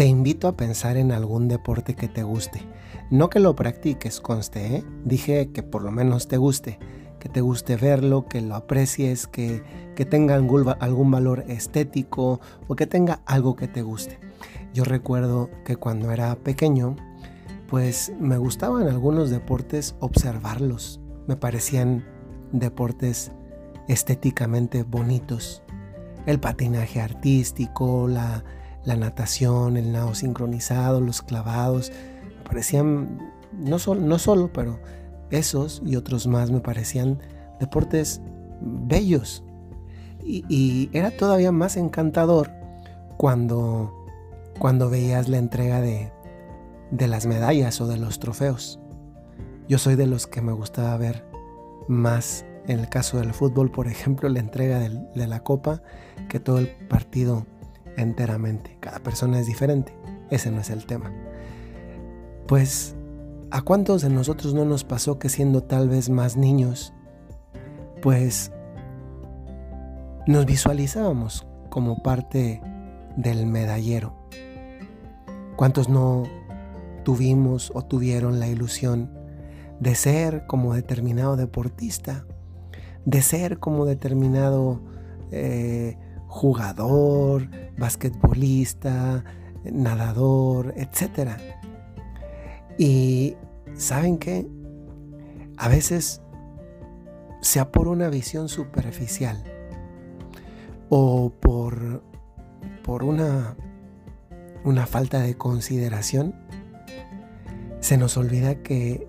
te invito a pensar en algún deporte que te guste. No que lo practiques, conste, ¿eh? dije que por lo menos te guste, que te guste verlo, que lo aprecies, que, que tenga algún, algún valor estético o que tenga algo que te guste. Yo recuerdo que cuando era pequeño, pues me gustaban algunos deportes observarlos. Me parecían deportes estéticamente bonitos. El patinaje artístico, la, la natación, el nado sincronizado, los clavados, me parecían, no, no solo, pero esos y otros más me parecían deportes bellos. Y, era todavía más encantador cuando, cuando veías la entrega de, de las medallas o de los trofeos. Yo soy de los que me gustaba ver más en el caso del fútbol, por ejemplo, la entrega de la copa que todo el partido enteramente. Cada persona es diferente. Ese no es el tema. Pues, ¿a cuántos de nosotros no nos pasó que siendo tal vez más niños, pues nos visualizábamos como parte del medallero? ¿Cuántos no tuvimos o tuvieron la ilusión de ser como determinado deportista, de ser como determinado eh, jugador, basquetbolista, nadador, etc. Y ¿saben qué? A veces, sea por una visión superficial o por, por una, una falta de consideración, se nos olvida que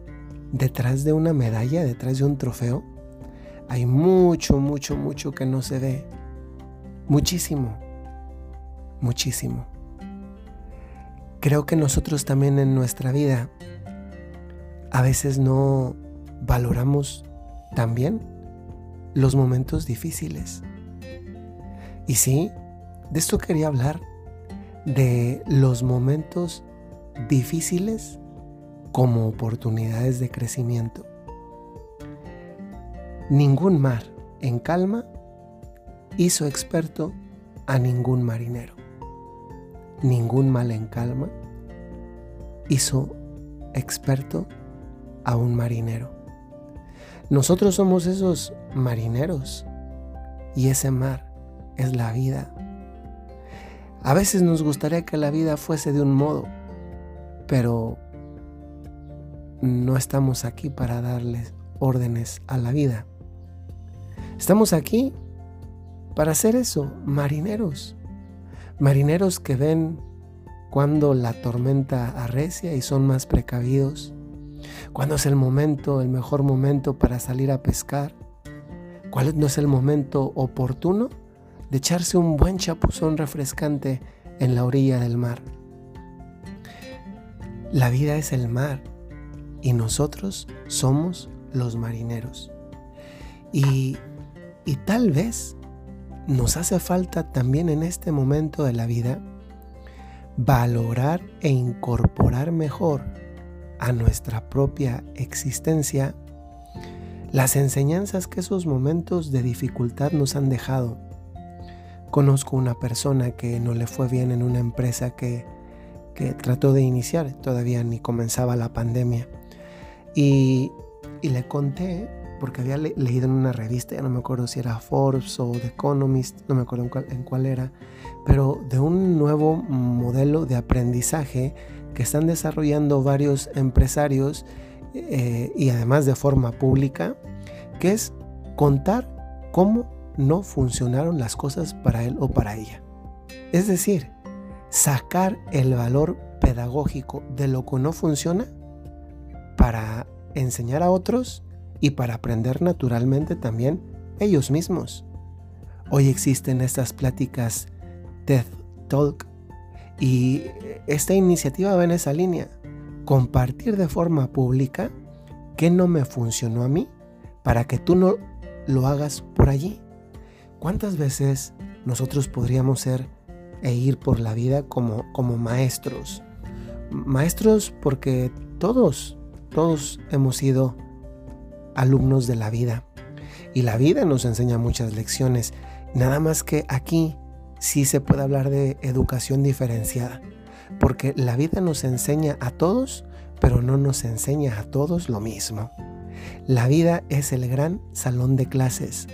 detrás de una medalla, detrás de un trofeo, hay mucho, mucho, mucho que no se ve Muchísimo, muchísimo. Creo que nosotros también en nuestra vida a veces no valoramos también los momentos difíciles. Y sí, de esto quería hablar, de los momentos difíciles como oportunidades de crecimiento. Ningún mar en calma hizo experto a ningún marinero. Ningún mal en calma hizo experto a un marinero. Nosotros somos esos marineros y ese mar es la vida. A veces nos gustaría que la vida fuese de un modo, pero no estamos aquí para darles órdenes a la vida. Estamos aquí para hacer eso, marineros. Marineros que ven cuando la tormenta arrecia y son más precavidos. Cuándo es el momento, el mejor momento para salir a pescar. ¿Cuál no es el momento oportuno de echarse un buen chapuzón refrescante en la orilla del mar? La vida es el mar y nosotros somos los marineros. Y, y tal vez nos hace falta también en este momento de la vida valorar e incorporar mejor a nuestra propia existencia las enseñanzas que esos momentos de dificultad nos han dejado. Conozco una persona que no le fue bien en una empresa que, que trató de iniciar, todavía ni comenzaba la pandemia, y, y le conté porque había leído en una revista, ya no me acuerdo si era Forbes o The Economist, no me acuerdo en cuál, era, pero de un nuevo modelo de aprendizaje que están desarrollando varios empresarios eh, y además de forma pública, que es contar cómo no funcionaron las cosas para él o para ella. Es decir, sacar el valor pedagógico de lo que no funciona para enseñar a otros y para aprender naturalmente también ellos mismos. Hoy existen estas pláticas TED Talk y esta iniciativa va en esa línea. Compartir de forma pública qué no me funcionó a mí para que tú no lo hagas por allí. ¿Cuántas veces nosotros podríamos ser e ir por la vida como, como maestros? Maestros porque todos, todos hemos sido alumnos de la vida. Y la vida nos enseña muchas lecciones. Nada más que aquí sí se puede hablar de educación diferenciada. porque la vida nos enseña a todos, pero no nos enseña a todos lo mismo. La vida es el gran salón de clases.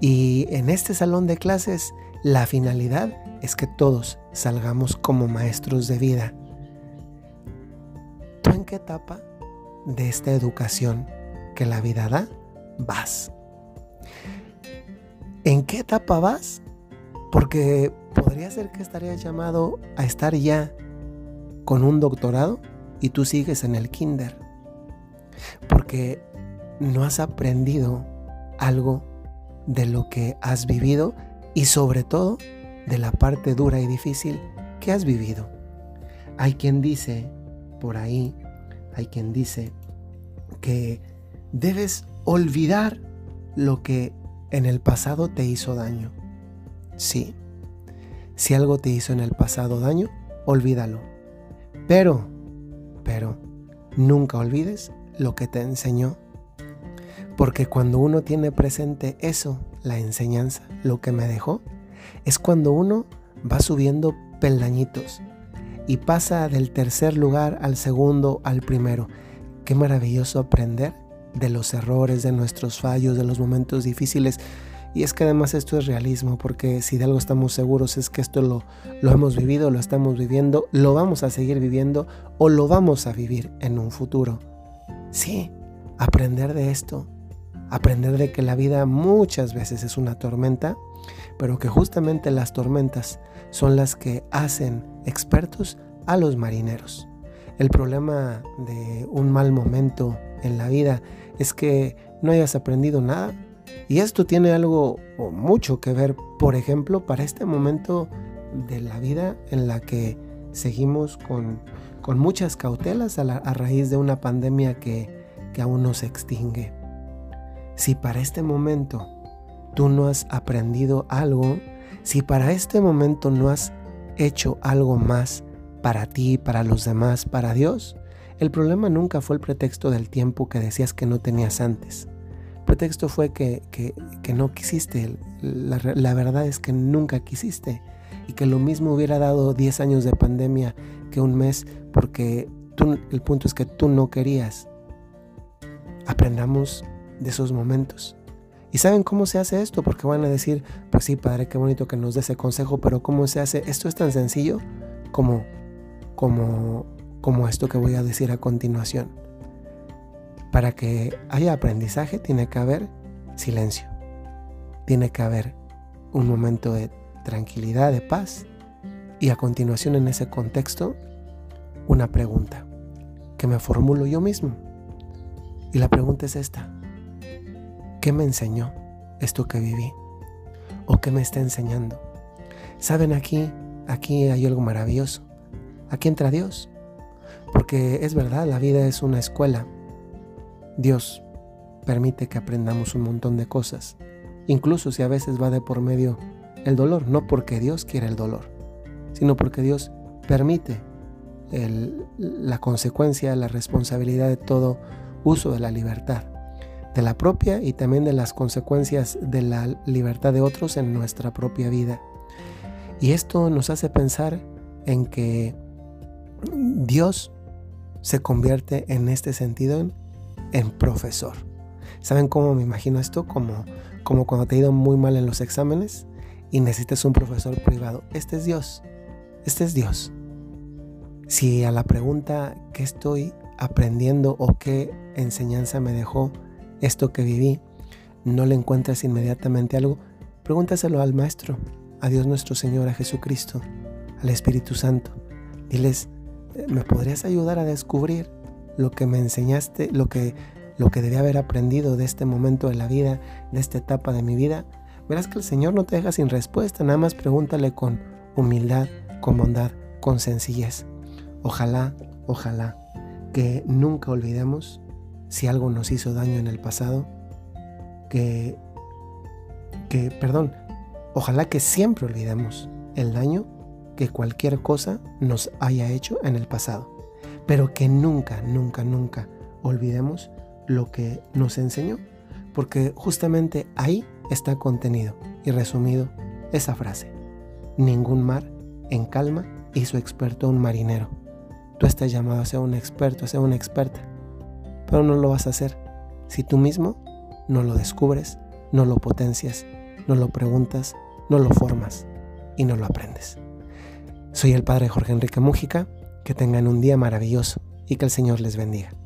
Y en este salón de clases, la finalidad es que todos salgamos como maestros de vida. ¿Tú en qué etapa de esta educación que la vida da vas? ¿En qué etapa vas? Porque podría ser que estarías llamado a estar ya con un doctorado y tú sigues en el kinder. Porque no has aprendido algo de lo que has vivido y sobre todo de la parte dura y difícil que has vivido. Hay quien dice por ahí, hay quien dice que debes olvidar lo que en el pasado te hizo daño. Sí, si algo te hizo en el pasado daño, olvídalo. Pero, pero, nunca olvides lo que te enseñó. Porque cuando uno tiene presente eso, la enseñanza, lo que me dejó, es cuando uno va subiendo peldañitos y pasa del tercer lugar al segundo, al primero. Qué maravilloso aprender de los errores, de nuestros fallos, de los momentos difíciles. Y es que además esto es realismo, porque si de algo estamos seguros es que esto lo, lo hemos vivido, lo estamos viviendo, lo vamos a seguir viviendo o lo vamos a vivir en un futuro. Sí, aprender de esto, aprender de que la vida muchas veces es una tormenta, pero que justamente las tormentas son las que hacen expertos a los marineros. El problema de un mal momento en la vida es que no hayas aprendido nada. Y esto tiene algo o mucho que ver, por ejemplo, para este momento de la vida en la que seguimos con, con muchas cautelas a, a, raíz de una pandemia que, que aún no se extingue. Si para este momento tú no has aprendido algo, si para este momento no has hecho algo más para ti, para los demás, para Dios, el problema nunca fue el pretexto del tiempo que decías que no tenías antes. El pretexto fue que, no quisiste. La, la, verdad es que nunca quisiste. Y que lo mismo hubiera dado 10 años de pandemia que un mes porque tú, el punto es que tú no querías. Aprendamos de esos momentos. ¿Y saben cómo se hace esto? Porque van a decir, pues sí, padre, qué bonito que nos dé ese consejo, pero ¿cómo se hace? Esto es tan sencillo como, como, como esto que voy a decir a continuación. Para que haya aprendizaje tiene que haber silencio. Tiene que haber un momento de tranquilidad, de paz. Y a continuación en ese contexto, una pregunta que me formulo yo mismo. Y la pregunta es esta. ¿Qué me enseñó esto que viví? ¿O qué me está enseñando? Saben, aquí, aquí hay algo maravilloso. Aquí entra Dios. Porque es verdad, la vida es una escuela. Dios permite que aprendamos un montón de cosas, incluso si a veces va de por medio el dolor, no porque Dios quiere el dolor, sino porque Dios permite la consecuencia, la responsabilidad de todo uso de la libertad de la propia y también de las consecuencias de la libertad de otros en nuestra propia vida. Y esto nos hace pensar en que Dios se convierte en este sentido en, profesor. ¿Saben cómo me imagino esto? Como, como cuando te ha ido muy mal en los exámenes y necesitas un profesor privado. Este es Dios. Este es Dios. Si a la pregunta ¿qué estoy aprendiendo o qué enseñanza me dejó esto que viví, no le encuentras inmediatamente algo, pregúntaselo al Maestro, a Dios nuestro Señor, a Jesucristo, al Espíritu Santo. Diles, ¿me podrías ayudar a descubrir lo que me enseñaste, lo que, lo que debía haber aprendido de este momento de la vida, de esta etapa de mi vida? Verás que el Señor no te deja sin respuesta, nada más pregúntale con humildad, con bondad, con sencillez. Ojalá, ojalá que nunca olvidemos si algo nos hizo daño en el pasado, que, que, perdón, ojalá que siempre olvidemos el daño que cualquier cosa nos haya hecho en el pasado, pero que nunca, nunca, nunca olvidemos lo que nos enseñó, porque justamente ahí está contenido y resumido esa frase. Ningún mar en calma hizo experto a un marinero. Tú estás llamado a ser un experto, a ser una experta, pero no lo vas a hacer si tú mismo no lo descubres, no lo potencias, no lo preguntas, no lo formas y no lo aprendes. Soy el Padre Jorge Enrique Mújica, que tengan un día maravilloso y que el Señor les bendiga.